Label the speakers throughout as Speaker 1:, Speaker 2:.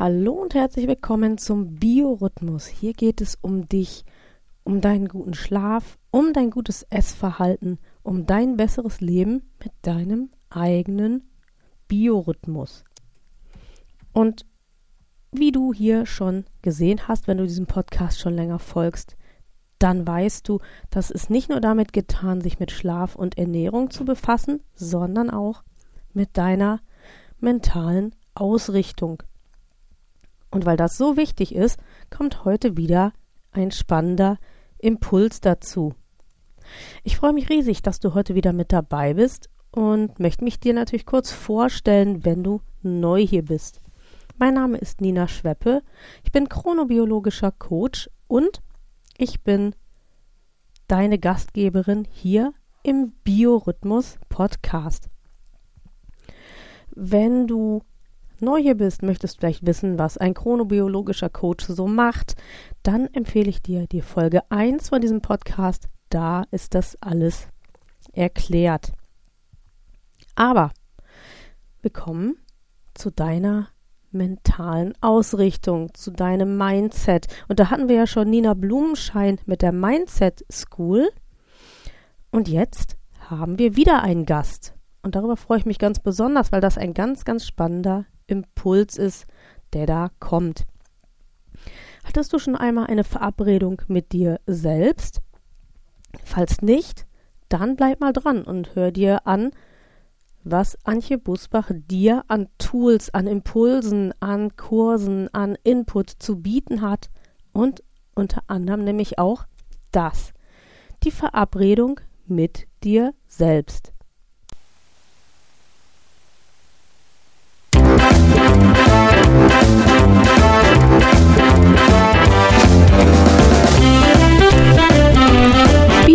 Speaker 1: Hallo und herzlich willkommen zum Biorhythmus. Hier geht es um dich, um deinen guten Schlaf, um dein gutes Essverhalten, um dein besseres Leben mit deinem eigenen Biorhythmus. Und wie du hier schon gesehen hast, wenn du diesem Podcast schon länger folgst, dann weißt du, dass es nicht nur damit getan, sich mit Schlaf und Ernährung zu befassen, sondern auch mit deiner mentalen Ausrichtung. Und weil das so wichtig ist, kommt heute wieder ein spannender Impuls dazu. Ich freue mich riesig, dass du heute wieder mit dabei bist und möchte mich dir natürlich kurz vorstellen, wenn du neu hier bist. Mein Name ist Nina Schweppe, ich bin chronobiologischer Coach und ich bin deine Gastgeberin hier im Biorhythmus Podcast. Wenn du neu hier bist, möchtest vielleicht wissen, was ein chronobiologischer Coach so macht, dann empfehle ich dir die Folge 1 von diesem Podcast. Da ist das alles erklärt. Aber wir kommen zu deiner mentalen Ausrichtung, zu deinem Mindset. Und da hatten wir ja schon Nina Blumenschein mit der Mindset School. Und jetzt haben wir wieder einen Gast. Und darüber freue ich mich ganz besonders, weil das ein ganz, ganz spannender Impuls ist, der da kommt. Hattest du schon einmal eine Verabredung mit dir selbst? Falls nicht, dann bleib mal dran und hör dir an, was Antje Busbach dir an Tools, an Impulsen, an Kursen, an Input zu bieten hat und unter anderem nämlich auch das, die Verabredung mit dir selbst.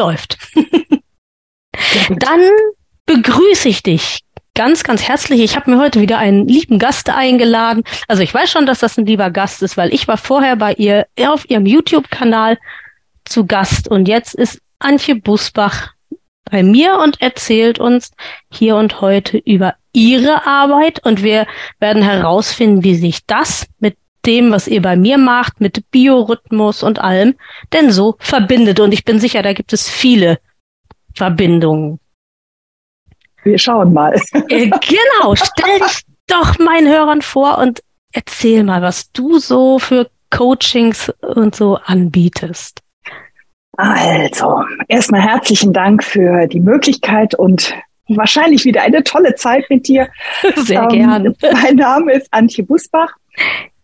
Speaker 1: Läuft. Dann begrüße ich dich ganz, ganz herzlich. Ich habe mir heute wieder einen lieben Gast eingeladen. Also ich weiß schon, dass das ein lieber Gast ist, weil ich war vorher bei ihr auf ihrem YouTube-Kanal zu Gast und jetzt ist Antje Busbach bei mir und erzählt uns hier und heute über ihre Arbeit und wir werden herausfinden, wie sich das mit dem, was ihr bei mir macht, mit Biorhythmus und allem, denn so verbindet. Und ich bin sicher, da gibt es viele Verbindungen.
Speaker 2: Wir schauen mal.
Speaker 1: Äh, genau, stell dich doch meinen Hörern vor und erzähl mal, was du so für Coachings und so anbietest.
Speaker 2: Also, erstmal herzlichen Dank für die Möglichkeit und wahrscheinlich wieder eine tolle Zeit mit dir.
Speaker 1: Sehr ähm, gern.
Speaker 2: Mein Name ist Antje Busbach.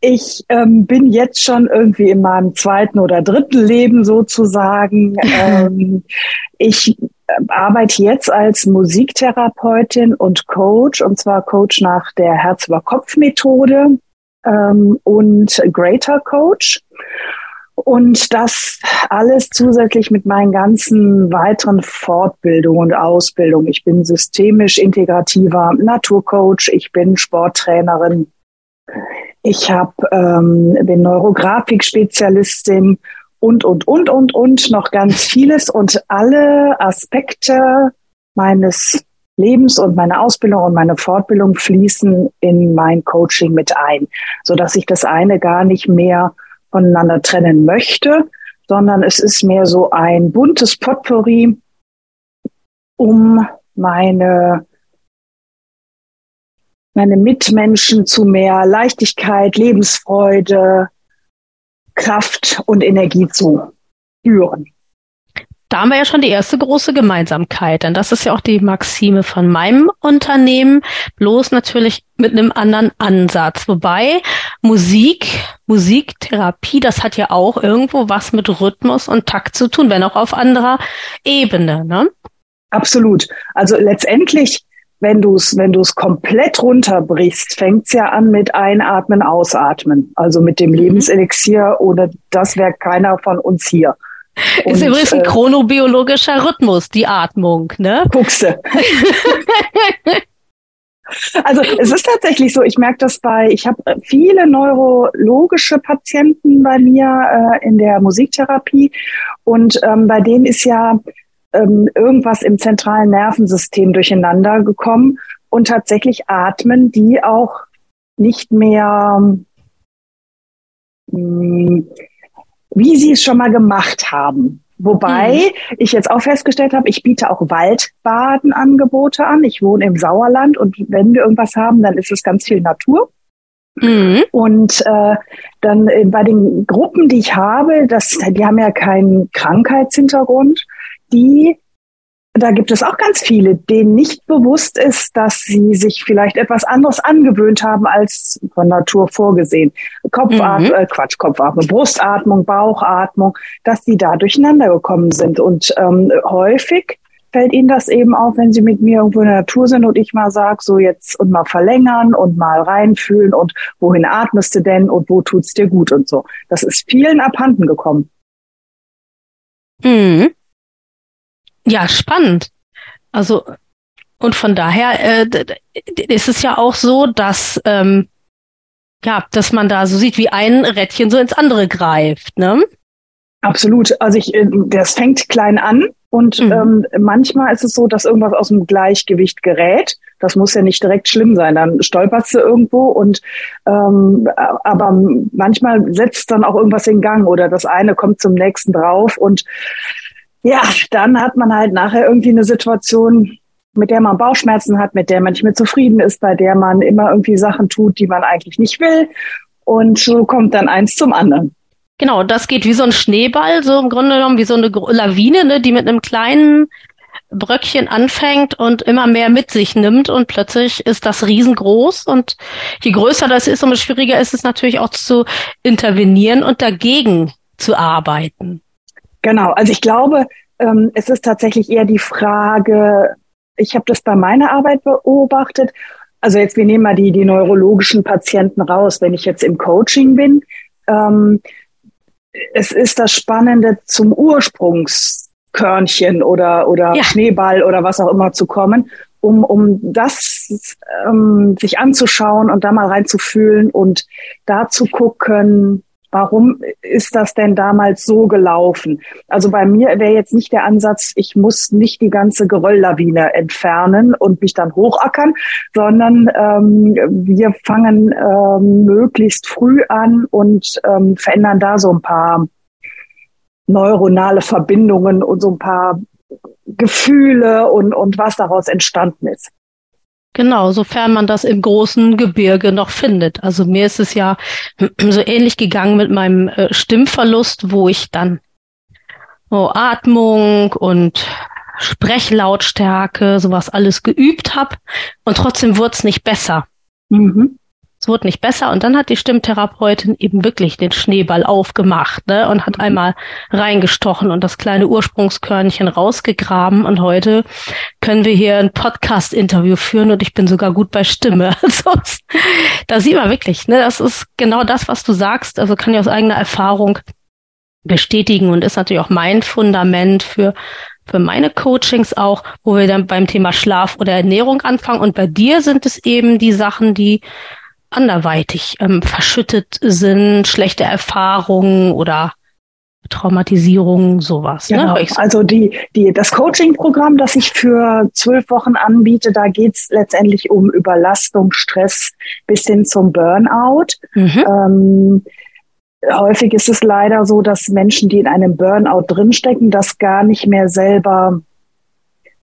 Speaker 2: Ich ähm, bin jetzt schon irgendwie in meinem zweiten oder dritten Leben sozusagen. ähm, ich äh, arbeite jetzt als Musiktherapeutin und Coach, und zwar Coach nach der Herz-über-Kopf-Methode ähm, und Greater Coach. Und das alles zusätzlich mit meinen ganzen weiteren Fortbildungen und Ausbildungen. Ich bin systemisch integrativer Naturcoach, ich bin Sporttrainerin, ich hab, ähm, bin Neurografik-Spezialistin und, und, und, und, und noch ganz vieles. Und alle Aspekte meines Lebens und meine Ausbildung und meine Fortbildung fließen in mein Coaching mit ein, so dass ich das eine gar nicht mehr voneinander trennen möchte, sondern es ist mehr so ein buntes Potpourri, um meine meine Mitmenschen zu mehr Leichtigkeit, Lebensfreude, Kraft und Energie zu führen.
Speaker 1: da haben wir ja schon die erste große Gemeinsamkeit, denn das ist ja auch die Maxime von meinem Unternehmen, bloß natürlich mit einem anderen Ansatz. Wobei Musik, Musiktherapie, das hat ja auch irgendwo was mit Rhythmus und Takt zu tun, wenn auch auf anderer Ebene. Ne?
Speaker 2: Absolut. Also letztendlich wenn du es wenn du es komplett runterbrichst, fängt's ja an mit Einatmen, Ausatmen. Also mit dem mhm. Lebenselixier oder das wäre keiner von uns hier.
Speaker 1: Und, ist übrigens ein äh, chronobiologischer Rhythmus, die Atmung, ne?
Speaker 2: Guckste. also es ist tatsächlich so, ich merke das bei, ich habe viele neurologische Patienten bei mir äh, in der Musiktherapie und ähm, bei denen ist ja ähm, irgendwas im zentralen Nervensystem durcheinander gekommen und tatsächlich atmen die auch nicht mehr, mh, hm, wie sie es schon mal gemacht haben. Wobei mhm. ich jetzt auch festgestellt habe, ich biete auch Waldbadenangebote an. Ich wohne im Sauerland und wenn wir irgendwas haben, dann ist es ganz viel Natur. Mhm. Und äh, dann äh, bei den Gruppen, die ich habe, das, die haben ja keinen Krankheitshintergrund, die da gibt es auch ganz viele, denen nicht bewusst ist, dass sie sich vielleicht etwas anderes angewöhnt haben als von Natur vorgesehen. Kopfatmung, mhm. äh, Quatsch, Kopfatmung, Brustatmung, Bauchatmung, dass sie da durcheinander gekommen sind. Und ähm, häufig fällt ihnen das eben auf, wenn sie mit mir irgendwo in der Natur sind und ich mal sag, so jetzt und mal verlängern und mal reinfühlen und wohin atmest du denn und wo tut's dir gut und so. Das ist vielen abhanden gekommen.
Speaker 1: Mhm. Ja, spannend. Also, und von daher äh, ist es ja auch so, dass, ähm, ja, dass man da so sieht, wie ein Rädchen so ins andere greift, ne?
Speaker 2: Absolut. Also ich, äh, das fängt klein an und mhm. ähm, manchmal ist es so, dass irgendwas aus dem Gleichgewicht gerät. Das muss ja nicht direkt schlimm sein. Dann stolperst du irgendwo und ähm, aber manchmal setzt dann auch irgendwas in Gang oder das eine kommt zum nächsten drauf und ja, dann hat man halt nachher irgendwie eine Situation, mit der man Bauchschmerzen hat, mit der man nicht mehr zufrieden ist, bei der man immer irgendwie Sachen tut, die man eigentlich nicht will. Und so kommt dann eins zum anderen.
Speaker 1: Genau, das geht wie so ein Schneeball, so im Grunde genommen wie so eine Lawine, ne, die mit einem kleinen Bröckchen anfängt und immer mehr mit sich nimmt und plötzlich ist das riesengroß und je größer das ist, umso schwieriger ist es natürlich auch zu intervenieren und dagegen zu arbeiten.
Speaker 2: Genau, also ich glaube, ähm, es ist tatsächlich eher die Frage, ich habe das bei meiner Arbeit beobachtet. Also jetzt, wir nehmen mal die, die neurologischen Patienten raus. Wenn ich jetzt im Coaching bin, ähm, es ist das Spannende zum Ursprungskörnchen oder, oder ja. Schneeball oder was auch immer zu kommen, um, um das ähm, sich anzuschauen und da mal reinzufühlen und da zu gucken, Warum ist das denn damals so gelaufen? Also bei mir wäre jetzt nicht der Ansatz, ich muss nicht die ganze Gerölllawine entfernen und mich dann hochackern, sondern ähm, wir fangen ähm, möglichst früh an und ähm, verändern da so ein paar neuronale Verbindungen und so ein paar Gefühle und, und was daraus entstanden ist.
Speaker 1: Genau, sofern man das im großen Gebirge noch findet. Also mir ist es ja so ähnlich gegangen mit meinem äh, Stimmverlust, wo ich dann oh, Atmung und Sprechlautstärke, sowas alles geübt habe und trotzdem wurde es nicht besser. Mhm es wurde nicht besser und dann hat die Stimmtherapeutin eben wirklich den Schneeball aufgemacht ne, und hat mhm. einmal reingestochen und das kleine Ursprungskörnchen rausgegraben und heute können wir hier ein Podcast-Interview führen und ich bin sogar gut bei Stimme. Also da sieht man wirklich, ne, das ist genau das, was du sagst. Also kann ich aus eigener Erfahrung bestätigen und ist natürlich auch mein Fundament für für meine Coachings auch, wo wir dann beim Thema Schlaf oder Ernährung anfangen. Und bei dir sind es eben die Sachen, die anderweitig ähm, verschüttet sind, schlechte Erfahrungen oder Traumatisierung, sowas.
Speaker 2: Ne? Genau. Ne? Also die, die, das Coaching-Programm, das ich für zwölf Wochen anbiete, da geht's letztendlich um Überlastung, Stress bis hin zum Burnout. Mhm. Ähm, häufig ist es leider so, dass Menschen, die in einem Burnout drinstecken, das gar nicht mehr selber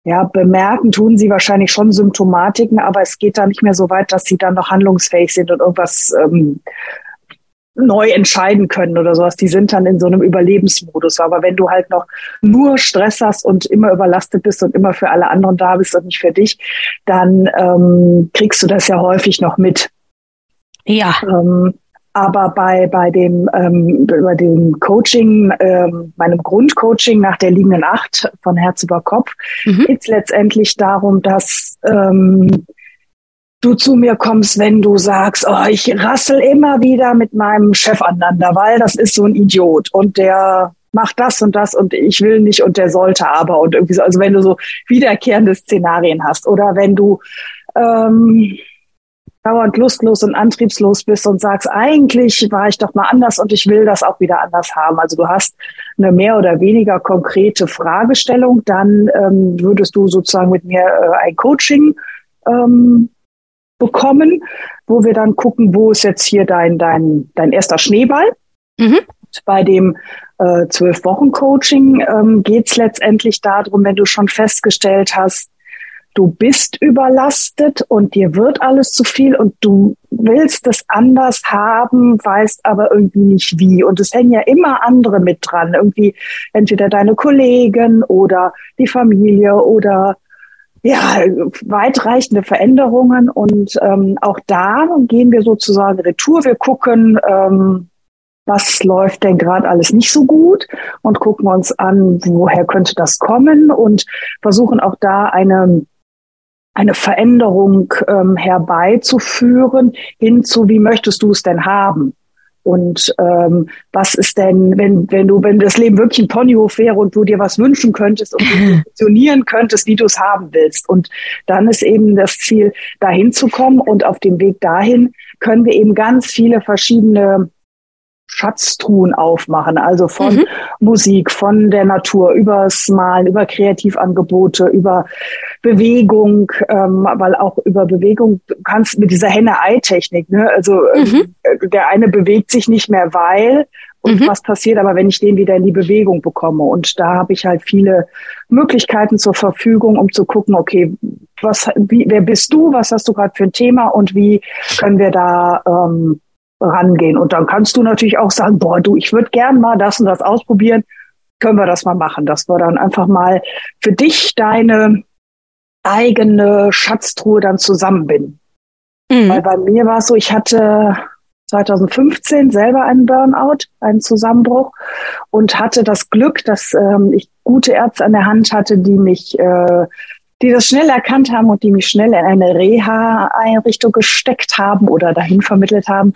Speaker 2: ja, bemerken tun sie wahrscheinlich schon Symptomatiken, aber es geht da nicht mehr so weit, dass sie dann noch handlungsfähig sind und irgendwas ähm, neu entscheiden können oder sowas. Die sind dann in so einem Überlebensmodus. Aber wenn du halt noch nur Stress hast und immer überlastet bist und immer für alle anderen da bist und nicht für dich, dann ähm, kriegst du das ja häufig noch mit.
Speaker 1: Ja.
Speaker 2: Ähm, aber bei, bei dem, ähm, bei dem Coaching, ähm, meinem Grundcoaching nach der liegenden Acht von Herz über Kopf, mhm. geht es letztendlich darum, dass ähm, du zu mir kommst, wenn du sagst, oh, ich rassel immer wieder mit meinem Chef aneinander, weil das ist so ein Idiot und der macht das und das und ich will nicht und der sollte aber und irgendwie so, also wenn du so wiederkehrende Szenarien hast oder wenn du ähm, dauernd lustlos und antriebslos bist und sagst, eigentlich war ich doch mal anders und ich will das auch wieder anders haben. Also du hast eine mehr oder weniger konkrete Fragestellung, dann ähm, würdest du sozusagen mit mir äh, ein Coaching ähm, bekommen, wo wir dann gucken, wo ist jetzt hier dein, dein, dein erster Schneeball. Mhm. Bei dem äh, zwölf Wochen Coaching ähm, geht es letztendlich darum, wenn du schon festgestellt hast, du bist überlastet und dir wird alles zu viel und du willst es anders haben, weißt aber irgendwie nicht wie. Und es hängen ja immer andere mit dran. Irgendwie entweder deine Kollegen oder die Familie oder ja, weitreichende Veränderungen. Und ähm, auch da gehen wir sozusagen retour. Wir gucken, ähm, was läuft denn gerade alles nicht so gut und gucken uns an, woher könnte das kommen und versuchen auch da eine eine Veränderung ähm, herbeizuführen, hin zu, wie möchtest du es denn haben? Und ähm, was ist denn, wenn, wenn du, wenn das Leben wirklich ein Ponyhof wäre und du dir was wünschen könntest und du funktionieren könntest, wie du es haben willst. Und dann ist eben das Ziel, dahin zu kommen. Und auf dem Weg dahin können wir eben ganz viele verschiedene Schatztruhen aufmachen, also von mhm. Musik, von der Natur, übers Malen, über Kreativangebote, über Bewegung, ähm, weil auch über Bewegung du kannst mit dieser Henne-Ei-Technik, ne? also ähm, mhm. der eine bewegt sich nicht mehr, weil und mhm. was passiert aber, wenn ich den wieder in die Bewegung bekomme. Und da habe ich halt viele Möglichkeiten zur Verfügung, um zu gucken, okay, was, wie, wer bist du, was hast du gerade für ein Thema und wie können wir da ähm, rangehen. Und dann kannst du natürlich auch sagen, boah, du, ich würde gern mal das und das ausprobieren. Können wir das mal machen, dass wir dann einfach mal für dich deine eigene Schatztruhe dann zusammenbinden. Mhm. Weil bei mir war es so, ich hatte 2015 selber einen Burnout, einen Zusammenbruch und hatte das Glück, dass ähm, ich gute Ärzte an der Hand hatte, die mich äh, die das schnell erkannt haben und die mich schnell in eine Reha-Einrichtung gesteckt haben oder dahin vermittelt haben.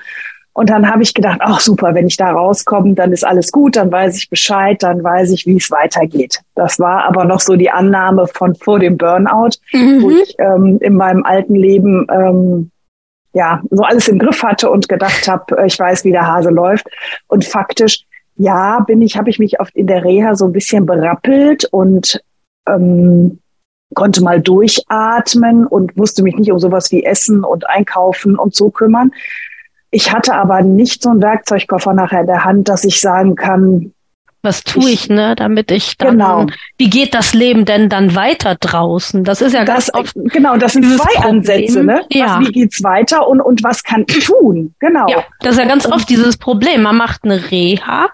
Speaker 2: Und dann habe ich gedacht, ach super, wenn ich da rauskomme, dann ist alles gut, dann weiß ich Bescheid, dann weiß ich, wie es weitergeht. Das war aber noch so die Annahme von vor dem Burnout, mhm. wo ich ähm, in meinem alten Leben ähm, ja so alles im Griff hatte und gedacht habe, äh, ich weiß, wie der Hase läuft. Und faktisch, ja, bin ich, habe ich mich oft in der Reha so ein bisschen berappelt und ähm, konnte mal durchatmen und musste mich nicht um sowas wie Essen und Einkaufen und so kümmern. Ich hatte aber nicht so einen Werkzeugkoffer nachher in der Hand, dass ich sagen kann,
Speaker 1: was tue ich, ich, ne, damit ich dann, genau. wie geht das Leben denn dann weiter draußen? Das ist ja das, ganz oft.
Speaker 2: Genau, das sind zwei Problem. Ansätze, ne? Ja. Was, wie geht's weiter und, und was kann ich tun? Genau. Ja,
Speaker 1: das ist ja ganz oft dieses Problem. Man macht eine Reha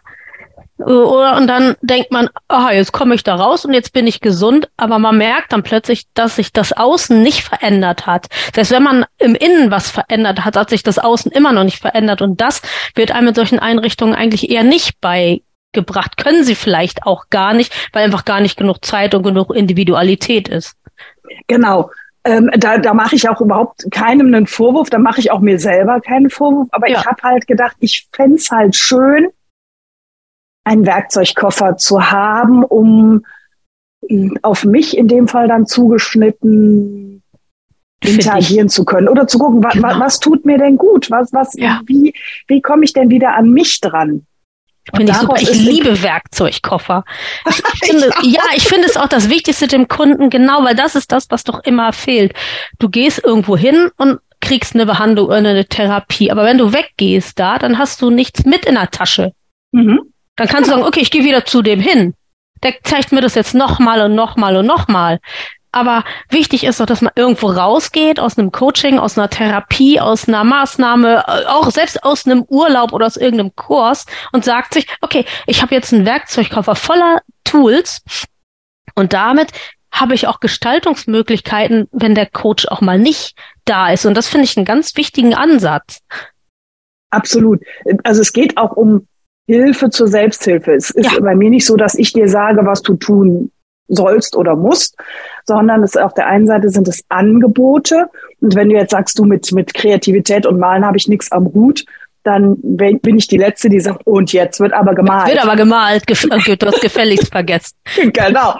Speaker 1: und dann denkt man, aha, jetzt komme ich da raus und jetzt bin ich gesund, aber man merkt dann plötzlich, dass sich das Außen nicht verändert hat. Das heißt, wenn man im Innen was verändert hat, hat sich das Außen immer noch nicht verändert und das wird einem mit solchen Einrichtungen eigentlich eher nicht beigebracht. Können sie vielleicht auch gar nicht, weil einfach gar nicht genug Zeit und genug Individualität ist.
Speaker 2: Genau. Ähm, da, da mache ich auch überhaupt keinem einen Vorwurf, da mache ich auch mir selber keinen Vorwurf, aber ja. ich habe halt gedacht, ich fände halt schön, einen Werkzeugkoffer zu haben, um auf mich in dem Fall dann zugeschnitten interagieren zu können oder zu gucken, genau. was, was tut mir denn gut? Was, was, ja. wie, wie komme ich denn wieder an mich dran?
Speaker 1: Finde ich super. Ich liebe Werkzeugkoffer. Ich finde, ja, ich finde es auch das Wichtigste dem Kunden, genau, weil das ist das, was doch immer fehlt. Du gehst irgendwo hin und kriegst eine Behandlung oder eine Therapie. Aber wenn du weggehst da, dann hast du nichts mit in der Tasche. Mhm. Dann kannst du sagen, okay, ich gehe wieder zu dem hin. Der zeigt mir das jetzt nochmal und nochmal und nochmal. aber wichtig ist doch, dass man irgendwo rausgeht aus einem Coaching, aus einer Therapie, aus einer Maßnahme, äh, auch selbst aus einem Urlaub oder aus irgendeinem Kurs und sagt sich, okay, ich habe jetzt einen Werkzeugkoffer voller Tools und damit habe ich auch Gestaltungsmöglichkeiten, wenn der Coach auch mal nicht da ist. Und das finde ich einen ganz wichtigen Ansatz.
Speaker 2: Absolut. Also es geht auch um Hilfe zur Selbsthilfe. Es ist ja. bei mir nicht so, dass ich dir sage, was du tun sollst oder musst, sondern es auf der einen Seite sind es Angebote. Und wenn du jetzt sagst, du mit, mit Kreativität und Malen habe ich nichts am Hut, dann bin ich die Letzte, die sagt, und jetzt wird aber gemalt.
Speaker 1: Wird aber gemalt, du hast gefälligst vergessen.
Speaker 2: genau.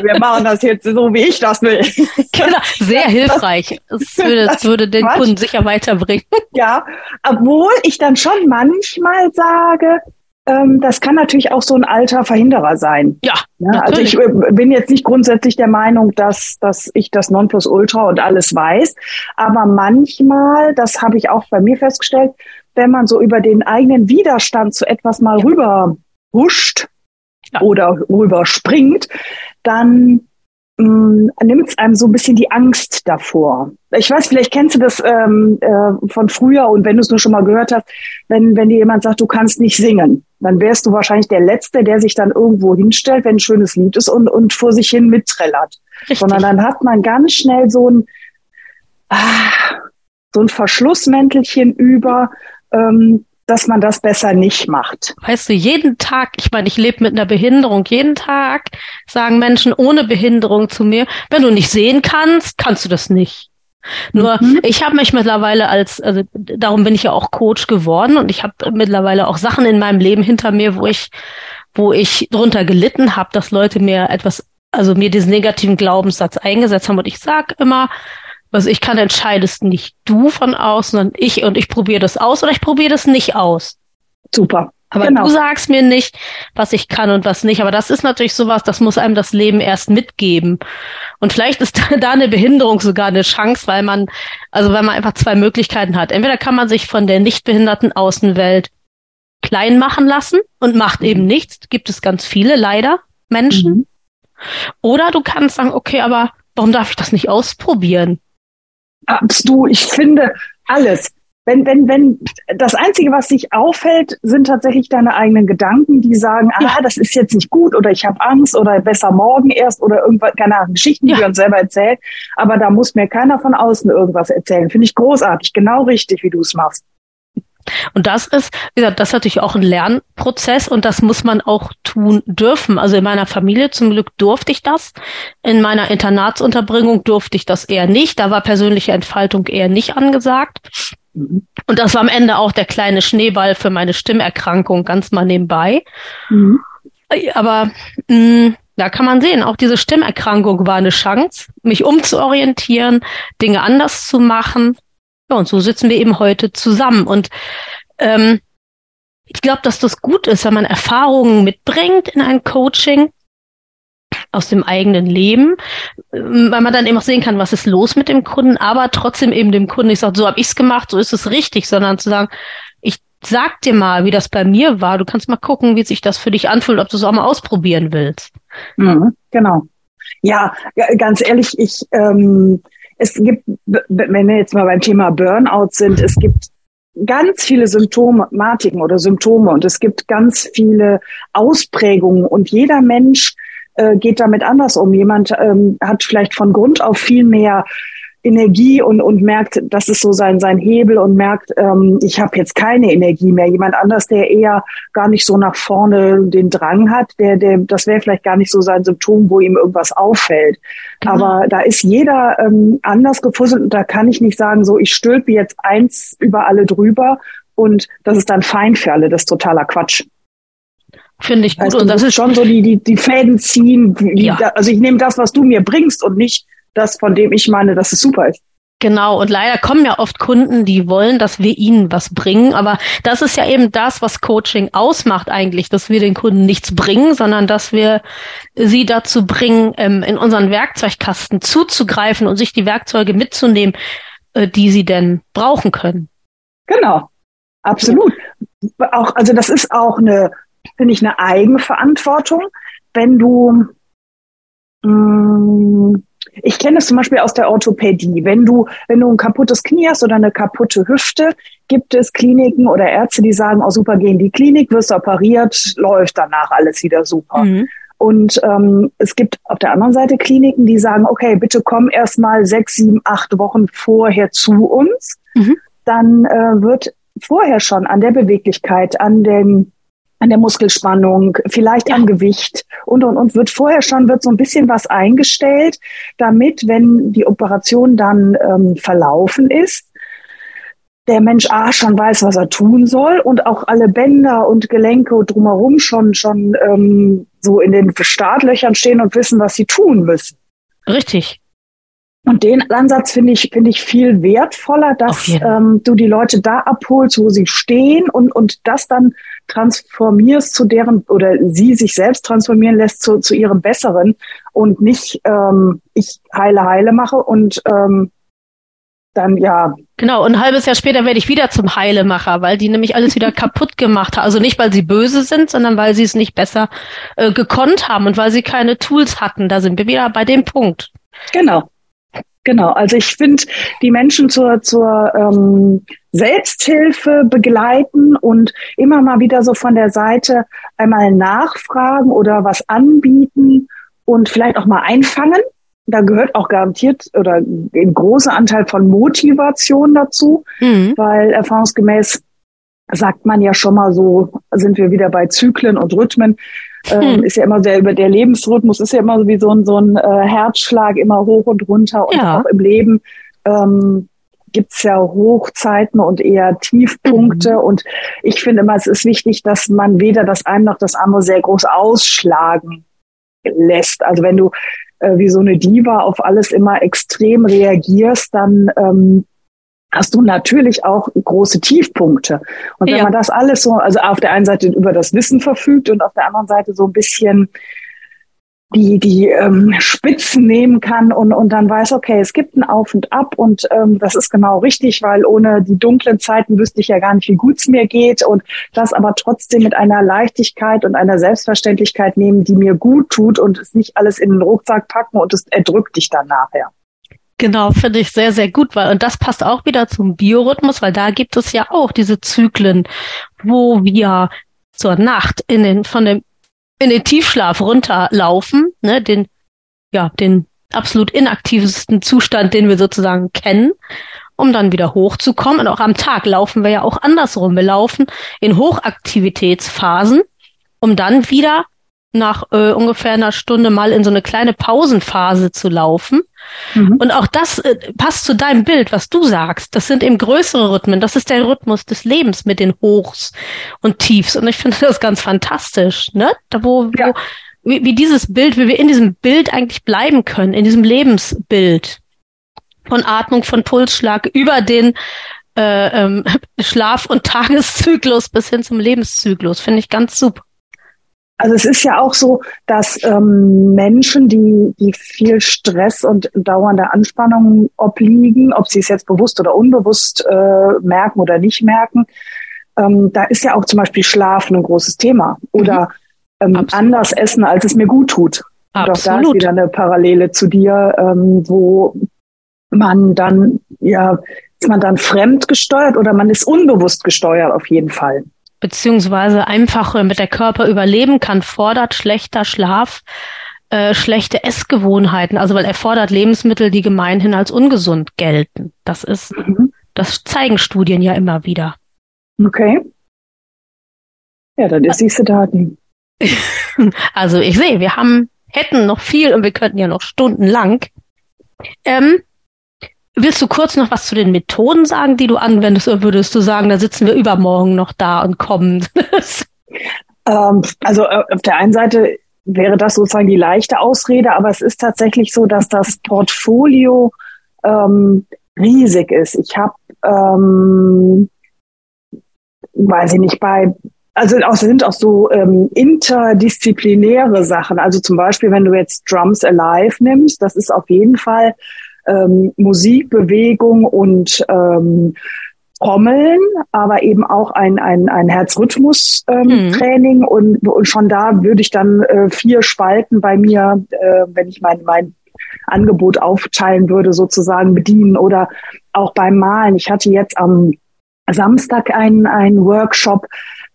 Speaker 2: Wir machen das jetzt so, wie ich das will.
Speaker 1: Genau, sehr hilfreich. Es würde, das würde den Quatsch. Kunden sicher weiterbringen.
Speaker 2: Ja, obwohl ich dann schon manchmal sage, das kann natürlich auch so ein alter Verhinderer sein.
Speaker 1: Ja.
Speaker 2: ja also ich äh, bin jetzt nicht grundsätzlich der Meinung, dass, dass ich das Nonplusultra und alles weiß. Aber manchmal, das habe ich auch bei mir festgestellt, wenn man so über den eigenen Widerstand zu etwas mal ja. rüber huscht ja. oder rüber springt, dann mm, nimmt es einem so ein bisschen die Angst davor. Ich weiß, vielleicht kennst du das ähm, äh, von früher und wenn du es nur schon mal gehört hast, wenn, wenn dir jemand sagt, du kannst nicht singen, dann wärst du wahrscheinlich der Letzte, der sich dann irgendwo hinstellt, wenn ein schönes Lied ist und, und vor sich hin mitträllert. Sondern dann hat man ganz schnell so ein, ah, so ein Verschlussmäntelchen über, ähm, dass man das besser nicht macht.
Speaker 1: Weißt du, jeden Tag, ich meine, ich lebe mit einer Behinderung, jeden Tag sagen Menschen ohne Behinderung zu mir, wenn du nicht sehen kannst, kannst du das nicht. Nur mhm. ich habe mich mittlerweile als, also darum bin ich ja auch Coach geworden und ich habe mittlerweile auch Sachen in meinem Leben hinter mir, wo ich, wo ich drunter gelitten habe, dass Leute mir etwas, also mir diesen negativen Glaubenssatz eingesetzt haben und ich sag immer, was ich kann, entscheidest nicht du von außen, sondern ich und ich probiere das aus oder ich probiere das nicht aus.
Speaker 2: Super.
Speaker 1: Aber genau. du sagst mir nicht, was ich kann und was nicht. Aber das ist natürlich sowas, das muss einem das Leben erst mitgeben. Und vielleicht ist da eine Behinderung sogar eine Chance, weil man, also weil man einfach zwei Möglichkeiten hat. Entweder kann man sich von der nicht behinderten Außenwelt klein machen lassen und macht mhm. eben nichts. Gibt es ganz viele, leider, Menschen. Mhm. Oder du kannst sagen, okay, aber warum darf ich das nicht ausprobieren?
Speaker 2: du, ich finde alles. Wenn, wenn, wenn, das Einzige, was sich auffällt, sind tatsächlich deine eigenen Gedanken, die sagen, ah, das ist jetzt nicht gut oder ich habe Angst oder besser morgen erst oder irgendwas, keine Ahnung, Geschichten, die ja. wir uns selber erzählen. Aber da muss mir keiner von außen irgendwas erzählen. Finde ich großartig, genau richtig, wie du es machst.
Speaker 1: Und das ist, wie gesagt, das ist natürlich auch ein Lernprozess und das muss man auch tun dürfen. Also in meiner Familie zum Glück durfte ich das. In meiner Internatsunterbringung durfte ich das eher nicht. Da war persönliche Entfaltung eher nicht angesagt. Mhm. Und das war am Ende auch der kleine Schneeball für meine Stimmerkrankung ganz mal nebenbei. Mhm. Aber mh, mm, da kann man sehen, auch diese Stimmerkrankung war eine Chance, mich umzuorientieren, Dinge anders zu machen ja, und so sitzen wir eben heute zusammen. Und ähm, ich glaube, dass das gut ist, wenn man Erfahrungen mitbringt in ein Coaching aus dem eigenen Leben, ähm, weil man dann eben auch sehen kann, was ist los mit dem Kunden, aber trotzdem eben dem Kunden nicht sagt, so habe ich's gemacht, so ist es richtig, sondern zu sagen, ich sag dir mal, wie das bei mir war. Du kannst mal gucken, wie sich das für dich anfühlt, ob du es auch mal ausprobieren willst.
Speaker 2: Mhm, genau. Ja, ganz ehrlich, ich ähm, es gibt, wenn wir jetzt mal beim Thema Burnout sind, es gibt ganz viele Symptomatiken oder Symptome und es gibt ganz viele Ausprägungen und jeder Mensch äh, geht damit anders um. Jemand ähm, hat vielleicht von Grund auf viel mehr Energie und, und merkt, das ist so sein, sein Hebel und merkt, ähm, ich habe jetzt keine Energie mehr. Jemand anders, der eher gar nicht so nach vorne den Drang hat, der, der, das wäre vielleicht gar nicht so sein Symptom, wo ihm irgendwas auffällt. Genau. Aber da ist jeder ähm, anders gefusselt und da kann ich nicht sagen, so ich stülpe jetzt eins über alle drüber und das ist dann fein für alle. Das ist totaler Quatsch.
Speaker 1: Finde ich gut.
Speaker 2: Heißt, und das ist schon so die, die, die Fäden ziehen. Die, ja. Also ich nehme das, was du mir bringst und nicht das, von dem ich meine, dass es super ist.
Speaker 1: Genau, und leider kommen ja oft Kunden, die wollen, dass wir ihnen was bringen. Aber das ist ja eben das, was Coaching ausmacht eigentlich, dass wir den Kunden nichts bringen, sondern dass wir sie dazu bringen, ähm, in unseren Werkzeugkasten zuzugreifen und sich die Werkzeuge mitzunehmen, äh, die sie denn brauchen können.
Speaker 2: Genau, absolut. Auch, also das ist auch eine, finde ich, eine Eigenverantwortung, wenn du mh, mm, ich kenne es zum Beispiel aus der Orthopädie. Wenn du, wenn du ein kaputtes Knie hast oder eine kaputte Hüfte, gibt es Kliniken oder Ärzte, die sagen, oh super, geh in die Klinik, wirst operiert, läuft danach alles wieder super. Mhm. Und ähm, es gibt auf der anderen Seite Kliniken, die sagen, okay, bitte komm erst mal sechs, sieben, acht Wochen vorher zu uns. Mhm. Dann äh, wird vorher schon an der Beweglichkeit, an den an der Muskelspannung, vielleicht ja. am Gewicht und, und, und wird vorher schon, wird so ein bisschen was eingestellt, damit, wenn die Operation dann ähm, verlaufen ist, der Mensch A schon weiß, was er tun soll und auch alle Bänder und Gelenke drumherum schon, schon ähm, so in den Startlöchern stehen und wissen, was sie tun müssen.
Speaker 1: Richtig.
Speaker 2: Und den Ansatz finde ich, finde ich viel wertvoller, dass ähm, du die Leute da abholst, wo sie stehen und, und das dann transformierst zu deren oder sie sich selbst transformieren lässt zu, zu ihrem Besseren und nicht ähm, ich heile heile mache und ähm, dann ja.
Speaker 1: Genau, und ein halbes Jahr später werde ich wieder zum Heilemacher, weil die nämlich alles wieder kaputt gemacht haben. Also nicht, weil sie böse sind, sondern weil sie es nicht besser äh, gekonnt haben und weil sie keine Tools hatten. Da sind wir wieder bei dem Punkt.
Speaker 2: Genau. Genau, also ich finde, die Menschen zur, zur ähm, Selbsthilfe begleiten und immer mal wieder so von der Seite einmal nachfragen oder was anbieten und vielleicht auch mal einfangen. Da gehört auch garantiert oder ein großer Anteil von Motivation dazu, mhm. weil erfahrungsgemäß sagt man ja schon mal so, sind wir wieder bei Zyklen und Rhythmen. Ähm, hm. ist ja immer der, der Lebensrhythmus ist ja immer so wie so ein, so ein äh, Herzschlag immer hoch und runter und ja. auch im Leben ähm, gibt's ja Hochzeiten und eher Tiefpunkte. Mhm. Und ich finde immer, es ist wichtig, dass man weder das eine noch das andere sehr groß ausschlagen lässt. Also wenn du äh, wie so eine Diva auf alles immer extrem reagierst, dann ähm, hast du natürlich auch große Tiefpunkte. Und wenn ja. man das alles so, also auf der einen Seite über das Wissen verfügt und auf der anderen Seite so ein bisschen die, die ähm, Spitzen nehmen kann und, und dann weiß, okay, es gibt ein Auf und Ab und ähm, das ist genau richtig, weil ohne die dunklen Zeiten wüsste ich ja gar nicht, wie gut es mir geht und das aber trotzdem mit einer Leichtigkeit und einer Selbstverständlichkeit nehmen, die mir gut tut und es nicht alles in den Rucksack packen und es erdrückt dich dann nachher.
Speaker 1: Genau, finde ich sehr, sehr gut, weil, und das passt auch wieder zum Biorhythmus, weil da gibt es ja auch diese Zyklen, wo wir zur Nacht in den, von dem, in den Tiefschlaf runterlaufen, ne, den, ja, den absolut inaktivsten Zustand, den wir sozusagen kennen, um dann wieder hochzukommen. Und auch am Tag laufen wir ja auch andersrum. Wir laufen in Hochaktivitätsphasen, um dann wieder nach äh, ungefähr einer Stunde mal in so eine kleine Pausenphase zu laufen. Mhm. Und auch das äh, passt zu deinem Bild, was du sagst. Das sind eben größere Rhythmen. Das ist der Rhythmus des Lebens mit den Hochs und Tiefs. Und ich finde das ganz fantastisch, ne? Da wo, ja. wo wie, wie dieses Bild, wie wir in diesem Bild eigentlich bleiben können, in diesem Lebensbild von Atmung, von Pulsschlag über den äh, ähm, Schlaf- und Tageszyklus bis hin zum Lebenszyklus. Finde ich ganz super.
Speaker 2: Also es ist ja auch so, dass ähm, Menschen, die, die viel Stress und dauernde Anspannung obliegen, ob sie es jetzt bewusst oder unbewusst äh, merken oder nicht merken, ähm, da ist ja auch zum Beispiel Schlafen ein großes Thema oder mhm. ähm, anders essen, als es mir gut tut. Absolut. Und auch da ist wieder eine Parallele zu dir, ähm, wo man dann, ja, ist man dann fremd gesteuert oder man ist unbewusst gesteuert auf jeden Fall
Speaker 1: beziehungsweise einfach mit der Körper überleben kann, fordert schlechter Schlaf, äh, schlechte Essgewohnheiten, also weil er fordert Lebensmittel, die gemeinhin als ungesund gelten. Das ist, mhm. das zeigen Studien ja immer wieder.
Speaker 2: Okay. Ja, dann ist diese Daten.
Speaker 1: also ich sehe, wir haben, hätten noch viel und wir könnten ja noch stundenlang. Ähm, Willst du kurz noch was zu den Methoden sagen, die du anwendest, oder würdest du sagen, da sitzen wir übermorgen noch da und kommen?
Speaker 2: ähm, also äh, auf der einen Seite wäre das sozusagen die leichte Ausrede, aber es ist tatsächlich so, dass das Portfolio ähm, riesig ist. Ich habe, ähm, weiß ich nicht, bei also auch sind auch so ähm, interdisziplinäre Sachen. Also zum Beispiel, wenn du jetzt Drums Alive nimmst, das ist auf jeden Fall ähm, Musik, Bewegung und ähm, Trommeln, aber eben auch ein, ein, ein Herzrhythmus-Training ähm, mhm. und, und schon da würde ich dann äh, vier Spalten bei mir, äh, wenn ich mein, mein Angebot aufteilen würde, sozusagen bedienen oder auch beim Malen. Ich hatte jetzt am Samstag einen, einen Workshop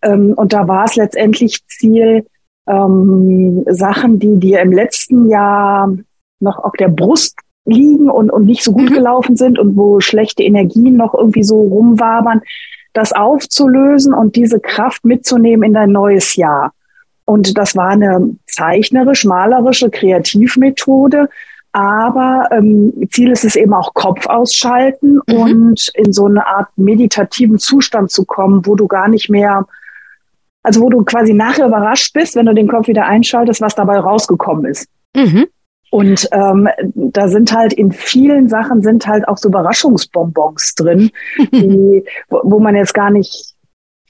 Speaker 2: ähm, und da war es letztendlich Ziel, ähm, Sachen, die dir im letzten Jahr noch auf der Brust liegen und, und nicht so gut mhm. gelaufen sind und wo schlechte Energien noch irgendwie so rumwabern, das aufzulösen und diese Kraft mitzunehmen in dein neues Jahr. Und das war eine zeichnerisch, malerische Kreativmethode. Aber ähm, Ziel ist es eben auch Kopf ausschalten mhm. und in so eine Art meditativen Zustand zu kommen, wo du gar nicht mehr, also wo du quasi nachher überrascht bist, wenn du den Kopf wieder einschaltest, was dabei rausgekommen ist. Mhm. Und ähm, da sind halt in vielen Sachen sind halt auch so Überraschungsbonbons drin, die, wo, wo man jetzt gar nicht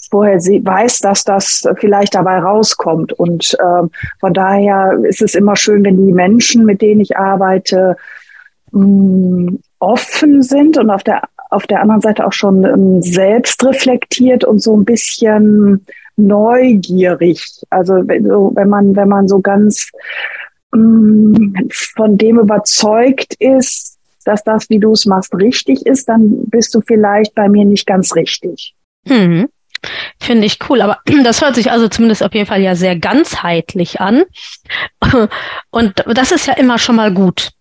Speaker 2: vorher weiß, dass das vielleicht dabei rauskommt. Und ähm, von daher ist es immer schön, wenn die Menschen, mit denen ich arbeite, mh, mm, offen sind und auf der auf der anderen Seite auch schon ähm, selbst reflektiert und so ein bisschen neugierig. Also wenn man wenn man so ganz von dem überzeugt ist, dass das, wie du es machst, richtig ist, dann bist du vielleicht bei mir nicht ganz richtig.
Speaker 1: Mhm. Finde ich cool, aber das hört sich also zumindest auf jeden Fall ja sehr ganzheitlich an. Und das ist ja immer schon mal gut.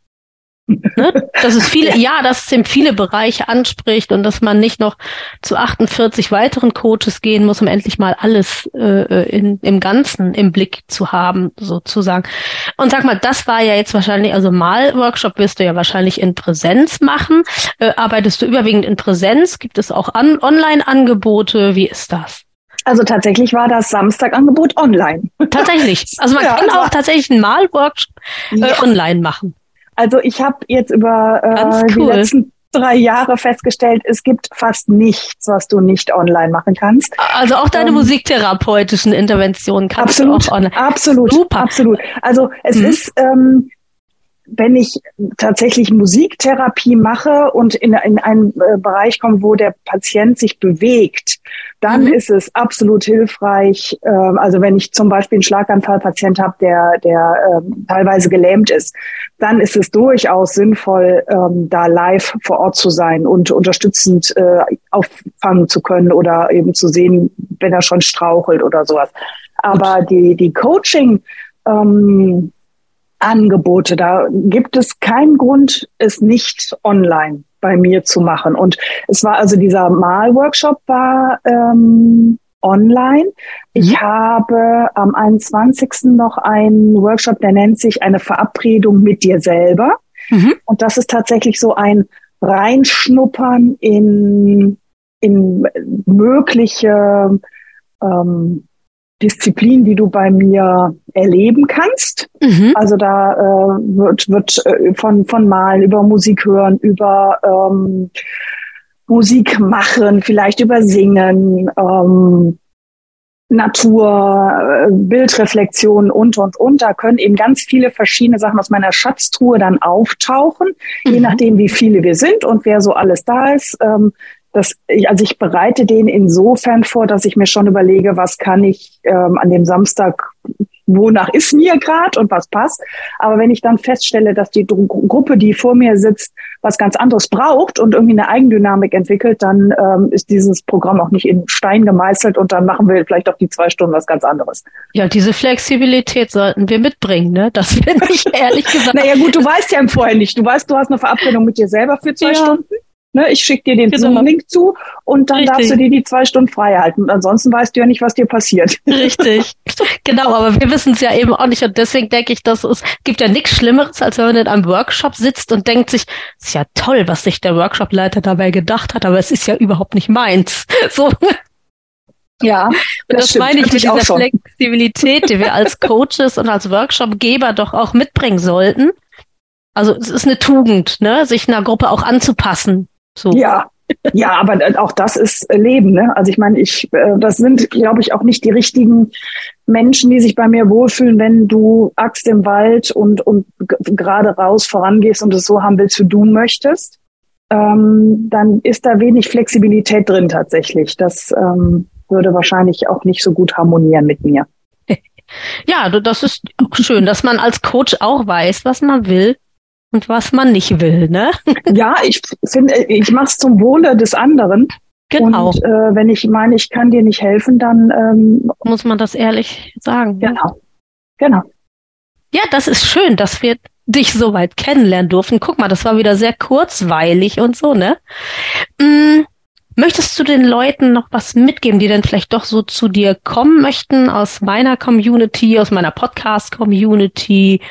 Speaker 1: Ne? Dass es viele, ja, dass es eben viele Bereiche anspricht und dass man nicht noch zu 48 weiteren Coaches gehen muss, um endlich mal alles äh, in, im Ganzen im Blick zu haben, sozusagen. Und sag mal, das war ja jetzt wahrscheinlich, also Mal-Workshop wirst du ja wahrscheinlich in Präsenz machen. Äh, arbeitest du überwiegend in Präsenz? Gibt es auch an Online-Angebote? Wie ist das?
Speaker 2: Also tatsächlich war das Samstagangebot online.
Speaker 1: Tatsächlich. Also man ja, kann also auch tatsächlich einen Mal-Workshop äh, ja. online machen.
Speaker 2: Also ich habe jetzt über äh, cool. die letzten drei Jahre festgestellt, es gibt fast nichts, was du nicht online machen kannst.
Speaker 1: Also auch deine ähm, musiktherapeutischen Interventionen kannst
Speaker 2: absolut,
Speaker 1: du auch online.
Speaker 2: Absolut, Super. absolut. Also es mhm. ist ähm, wenn ich tatsächlich Musiktherapie mache und in, in einen äh, Bereich komme, wo der Patient sich bewegt, dann mhm. ist es absolut hilfreich. Äh, also wenn ich zum Beispiel einen Schlaganfallpatient habe, der, der äh, teilweise gelähmt ist, dann ist es durchaus sinnvoll, ähm, da live vor Ort zu sein und unterstützend äh, auffangen zu können oder eben zu sehen, wenn er schon strauchelt oder sowas. Aber die, die Coaching, ähm, Angebote. Da gibt es keinen Grund, es nicht online bei mir zu machen. Und es war also dieser Malworkshop war ähm, online. Ich mhm. habe am 21. noch einen Workshop, der nennt sich eine Verabredung mit dir selber. Mhm. Und das ist tatsächlich so ein Reinschnuppern in, in mögliche ähm, Disziplin, die du bei mir erleben kannst. Mhm. Also da äh, wird, wird äh, von, von Malen über Musik hören, über ähm, Musik machen, vielleicht über Singen, ähm, Natur, äh, Bildreflexion und, und, und. Da können eben ganz viele verschiedene Sachen aus meiner Schatztruhe dann auftauchen, mhm. je nachdem, wie viele wir sind und wer so alles da ist. Ähm, das, also ich bereite den insofern vor, dass ich mir schon überlege, was kann ich ähm, an dem Samstag, wonach ist mir gerade und was passt. Aber wenn ich dann feststelle, dass die Gruppe, die vor mir sitzt, was ganz anderes braucht und irgendwie eine Eigendynamik entwickelt, dann ähm, ist dieses Programm auch nicht in Stein gemeißelt und dann machen wir vielleicht auch die zwei Stunden was ganz anderes.
Speaker 1: Ja, diese Flexibilität sollten wir mitbringen, ne? Das finde ich ehrlich gesagt.
Speaker 2: naja gut, du weißt ja im Vorher nicht. Du weißt, du hast eine Verabredung mit dir selber für zwei ja. Stunden. Ne, ich schicke dir den genau. Zoom-Link zu und dann Richtig. darfst du dir die zwei Stunden frei halten. Und ansonsten weißt du ja nicht, was dir passiert.
Speaker 1: Richtig. genau, aber wir wissen es ja eben auch nicht. Und deswegen denke ich, dass es gibt ja nichts Schlimmeres, als wenn man in einem Workshop sitzt und denkt sich, ist ja toll, was sich der Workshopleiter dabei gedacht hat, aber es ist ja überhaupt nicht meins. So.
Speaker 2: Ja,
Speaker 1: das, das meine ich mit dieser Flexibilität, die wir als Coaches und als Workshopgeber doch auch mitbringen sollten. Also es ist eine Tugend, ne, sich einer Gruppe auch anzupassen. So.
Speaker 2: Ja, ja, aber auch das ist Leben. Ne? Also ich meine, ich, äh, das sind, glaube ich, auch nicht die richtigen Menschen, die sich bei mir wohlfühlen, wenn du Axt im Wald und, und gerade raus vorangehst und es so haben willst, wie du möchtest. Ähm, dann ist da wenig Flexibilität drin tatsächlich. Das ähm, würde wahrscheinlich auch nicht so gut harmonieren mit mir.
Speaker 1: Ja, das ist schön, dass man als Coach auch weiß, was man will und was man nicht will, ne?
Speaker 2: Ja, ich finde, ich mache es zum Wohle des anderen. Genau. Und äh, wenn ich meine, ich kann dir nicht helfen, dann ähm,
Speaker 1: muss man das ehrlich sagen.
Speaker 2: Ne? Genau. Genau.
Speaker 1: Ja, das ist schön, dass wir dich so weit kennenlernen durften. Guck mal, das war wieder sehr kurzweilig und so, ne? Hm, möchtest du den Leuten noch was mitgeben, die dann vielleicht doch so zu dir kommen möchten aus meiner Community, aus meiner Podcast-Community?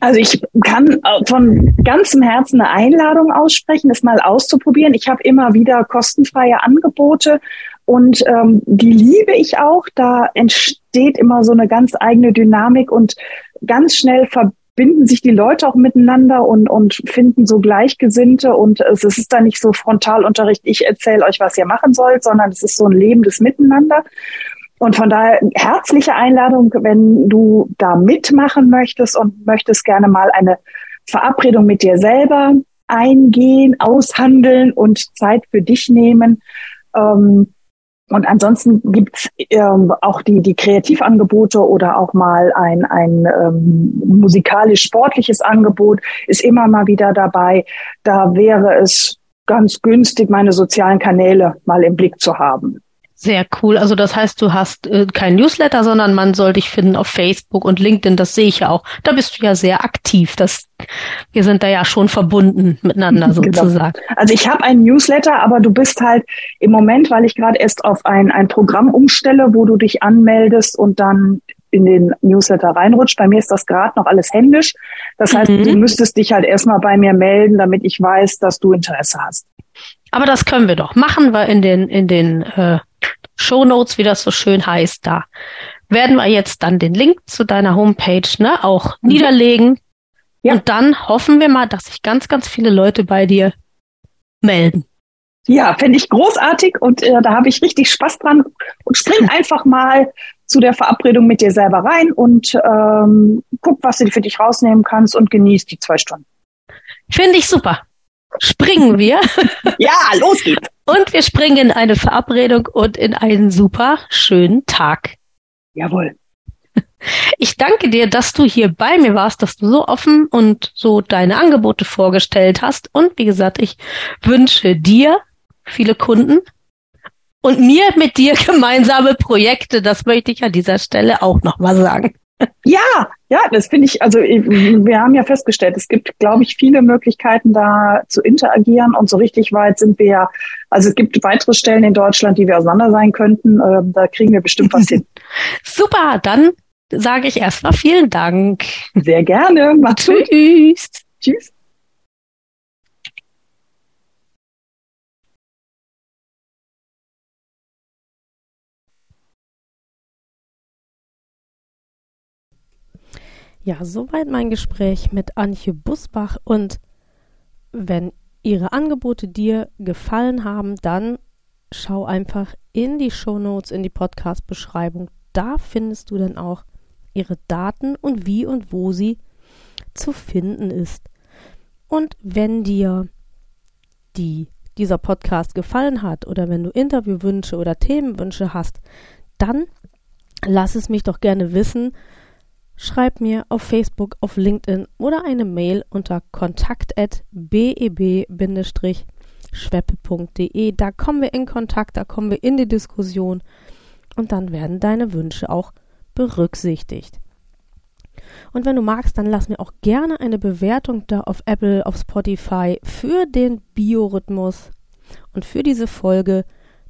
Speaker 2: Also ich kann von ganzem Herzen eine Einladung aussprechen, es mal auszuprobieren. Ich habe immer wieder kostenfreie Angebote und ähm, die liebe ich auch. Da entsteht immer so eine ganz eigene Dynamik und ganz schnell verbinden sich die Leute auch miteinander und, und finden so Gleichgesinnte und es, es ist da nicht so Frontalunterricht, ich erzähle euch, was ihr machen sollt, sondern es ist so ein lebendes Miteinander. Und von daher herzliche Einladung, wenn du da mitmachen möchtest und möchtest gerne mal eine Verabredung mit dir selber eingehen, aushandeln und Zeit für dich nehmen. Ähm, und ansonsten gibt's ähm, auch die, die Kreativangebote oder auch mal ein, ein ähm, musikalisch-sportliches Angebot ist immer mal wieder dabei. Da wäre es ganz günstig, meine sozialen Kanäle mal im Blick zu haben.
Speaker 1: Sehr cool. Also das heißt, du hast äh, kein Newsletter, sondern man soll dich finden auf Facebook und LinkedIn. Das sehe ich ja auch. Da bist du ja sehr aktiv. Das, wir sind da ja schon verbunden miteinander genau. sozusagen.
Speaker 2: Genau. Also ich habe einen Newsletter, aber du bist halt im Moment, weil ich gerade erst auf ein, ein Programm umstelle, wo du dich anmeldest und dann in den Newsletter reinrutscht. Bei mir ist das gerade noch alles händisch. Das heißt, mhm. du müsstest dich halt erstmal bei mir melden, damit ich weiß, dass du Interesse hast.
Speaker 1: Aber das können wir doch. Machen wir in den, in den äh, Show Notes, wie das so schön heißt, da werden wir jetzt dann den Link zu deiner Homepage ne, auch mhm. niederlegen. Ja. Und dann hoffen wir mal, dass sich ganz, ganz viele Leute bei dir melden.
Speaker 2: Ja, finde ich großartig und äh, da habe ich richtig Spaß dran. Und spring einfach mal zu der Verabredung mit dir selber rein und ähm, guck, was du für dich rausnehmen kannst und genieß die zwei Stunden.
Speaker 1: Finde ich super springen wir.
Speaker 2: Ja, los geht's.
Speaker 1: Und wir springen in eine Verabredung und in einen super schönen Tag.
Speaker 2: Jawohl.
Speaker 1: Ich danke dir, dass du hier bei mir warst, dass du so offen und so deine Angebote vorgestellt hast. Und wie gesagt, ich wünsche dir viele Kunden und mir mit dir gemeinsame Projekte. Das möchte ich an dieser Stelle auch nochmal sagen.
Speaker 2: Ja, ja, das finde ich, also wir haben ja festgestellt, es gibt, glaube ich, viele Möglichkeiten da zu interagieren und so richtig weit sind wir ja, also es gibt weitere Stellen in Deutschland, die wir auseinander sein könnten, äh, da kriegen wir bestimmt was hin.
Speaker 1: Super, dann sage ich erstmal vielen Dank.
Speaker 2: Sehr gerne.
Speaker 1: Macht's Tschüss. Tschüss. Ja, soweit mein Gespräch mit Antje Busbach und wenn ihre Angebote dir gefallen haben, dann schau einfach in die Show Notes, in die Podcast-Beschreibung. Da findest du dann auch ihre Daten und wie und wo sie zu finden ist. Und wenn dir die, dieser Podcast gefallen hat oder wenn du Interviewwünsche oder Themenwünsche hast, dann lass es mich doch gerne wissen schreib mir auf Facebook, auf LinkedIn oder eine Mail unter kontakt@beb-schweppe.de. Da kommen wir in Kontakt, da kommen wir in die Diskussion und dann werden deine Wünsche auch berücksichtigt. Und wenn du magst, dann lass mir auch gerne eine Bewertung da auf Apple, auf Spotify für den Biorhythmus und für diese Folge.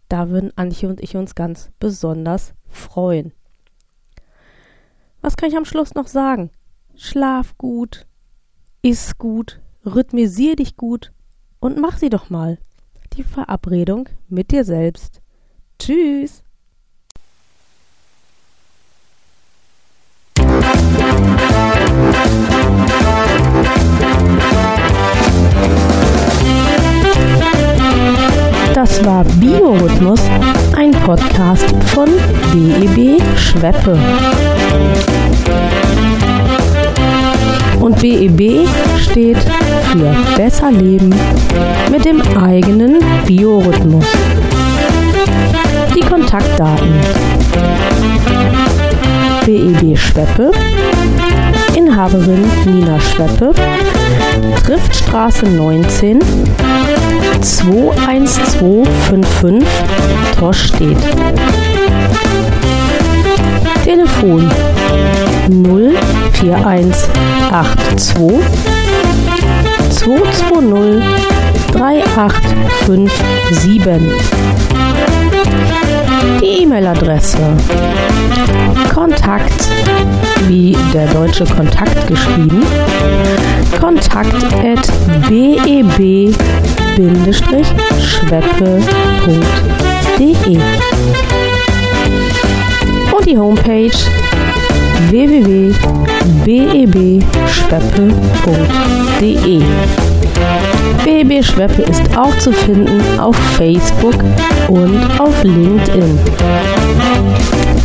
Speaker 1: Da würden Antje und ich uns ganz besonders freuen. Kann ich am Schluss noch sagen? Schlaf gut, iss gut, rhythmisier dich gut und mach sie doch mal. Die Verabredung mit dir selbst. Tschüss. Das war Biorhythmus, ein Podcast von BEB Schweppe. Und BEB steht für Besser Leben mit dem eigenen Biorhythmus. Die Kontaktdaten BEB Schweppe in Inhaberin Nina Schweppe, Triftstraße 19, 21255 Torstedt. Telefon 04182 220 3857. Die E-Mail-Adresse Kontakt wie der deutsche Kontakt geschrieben. Kontakt at beb-schweppe.de und die Homepage www.bebschweppe.de BB Schweppe ist auch zu finden auf Facebook und auf LinkedIn.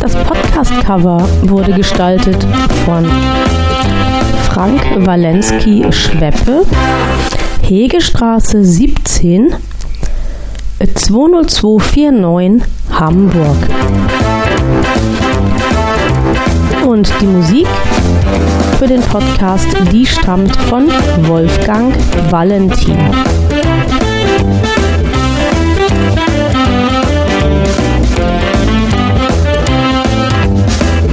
Speaker 1: Das Podcast-Cover wurde gestaltet von Frank Walensky Schweppe, Hegestraße 17, 20249 Hamburg. Und die Musik für den Podcast, die stammt von Wolfgang Valentin.